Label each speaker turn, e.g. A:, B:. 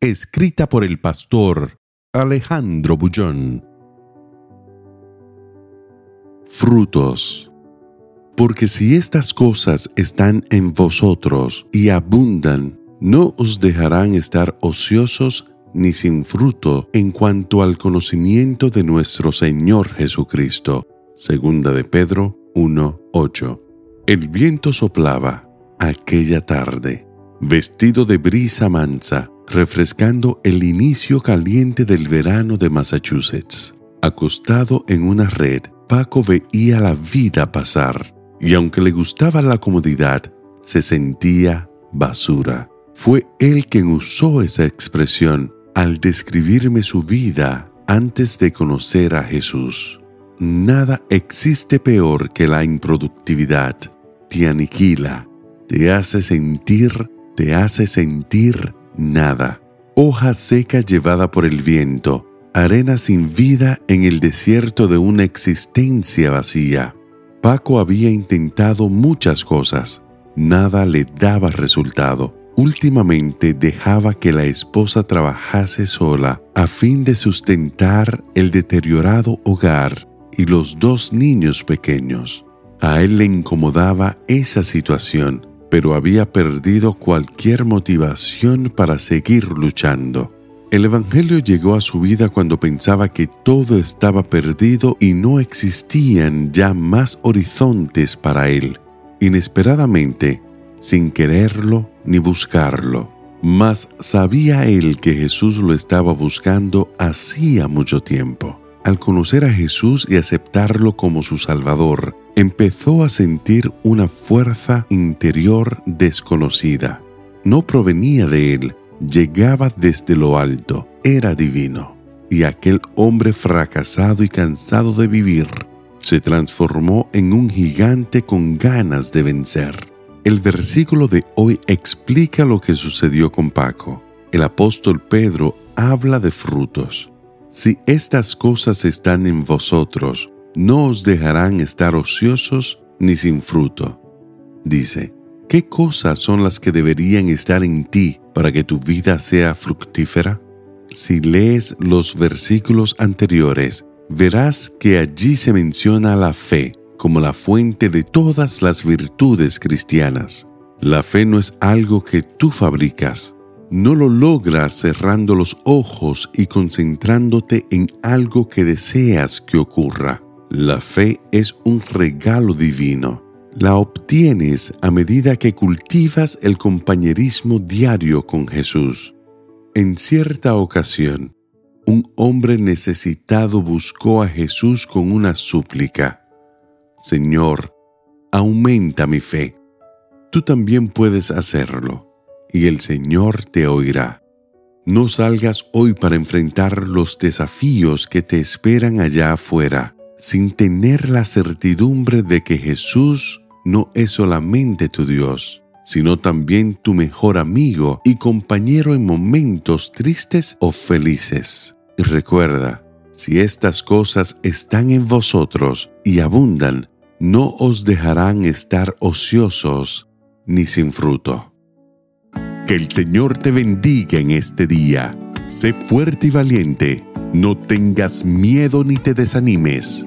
A: Escrita por el pastor Alejandro Bullón. Frutos. Porque si estas cosas están en vosotros y abundan, no os dejarán estar ociosos ni sin fruto en cuanto al conocimiento de nuestro Señor Jesucristo. Segunda de Pedro 1:8. El viento soplaba aquella tarde, vestido de brisa mansa, refrescando el inicio caliente del verano de Massachusetts. Acostado en una red, Paco veía la vida pasar, y aunque le gustaba la comodidad, se sentía basura. Fue él quien usó esa expresión al describirme su vida antes de conocer a Jesús. Nada existe peor que la improductividad. Te aniquila, te hace sentir, te hace sentir nada. Hoja seca llevada por el viento, arena sin vida en el desierto de una existencia vacía. Paco había intentado muchas cosas. Nada le daba resultado. Últimamente dejaba que la esposa trabajase sola a fin de sustentar el deteriorado hogar y los dos niños pequeños. A él le incomodaba esa situación, pero había perdido cualquier motivación para seguir luchando. El Evangelio llegó a su vida cuando pensaba que todo estaba perdido y no existían ya más horizontes para él. Inesperadamente, sin quererlo ni buscarlo, mas sabía él que Jesús lo estaba buscando hacía mucho tiempo. Al conocer a Jesús y aceptarlo como su Salvador, empezó a sentir una fuerza interior desconocida. No provenía de él, llegaba desde lo alto, era divino. Y aquel hombre fracasado y cansado de vivir se transformó en un gigante con ganas de vencer. El versículo de hoy explica lo que sucedió con Paco. El apóstol Pedro habla de frutos. Si estas cosas están en vosotros, no os dejarán estar ociosos ni sin fruto. Dice, ¿qué cosas son las que deberían estar en ti para que tu vida sea fructífera? Si lees los versículos anteriores, verás que allí se menciona la fe como la fuente de todas las virtudes cristianas. La fe no es algo que tú fabricas, no lo logras cerrando los ojos y concentrándote en algo que deseas que ocurra. La fe es un regalo divino. La obtienes a medida que cultivas el compañerismo diario con Jesús. En cierta ocasión, un hombre necesitado buscó a Jesús con una súplica. Señor, aumenta mi fe. Tú también puedes hacerlo y el Señor te oirá. No salgas hoy para enfrentar los desafíos que te esperan allá afuera, sin tener la certidumbre de que Jesús no es solamente tu Dios, sino también tu mejor amigo y compañero en momentos tristes o felices. Y recuerda, si estas cosas están en vosotros y abundan, no os dejarán estar ociosos ni sin fruto. Que el Señor te bendiga en este día. Sé fuerte y valiente. No tengas miedo ni te desanimes,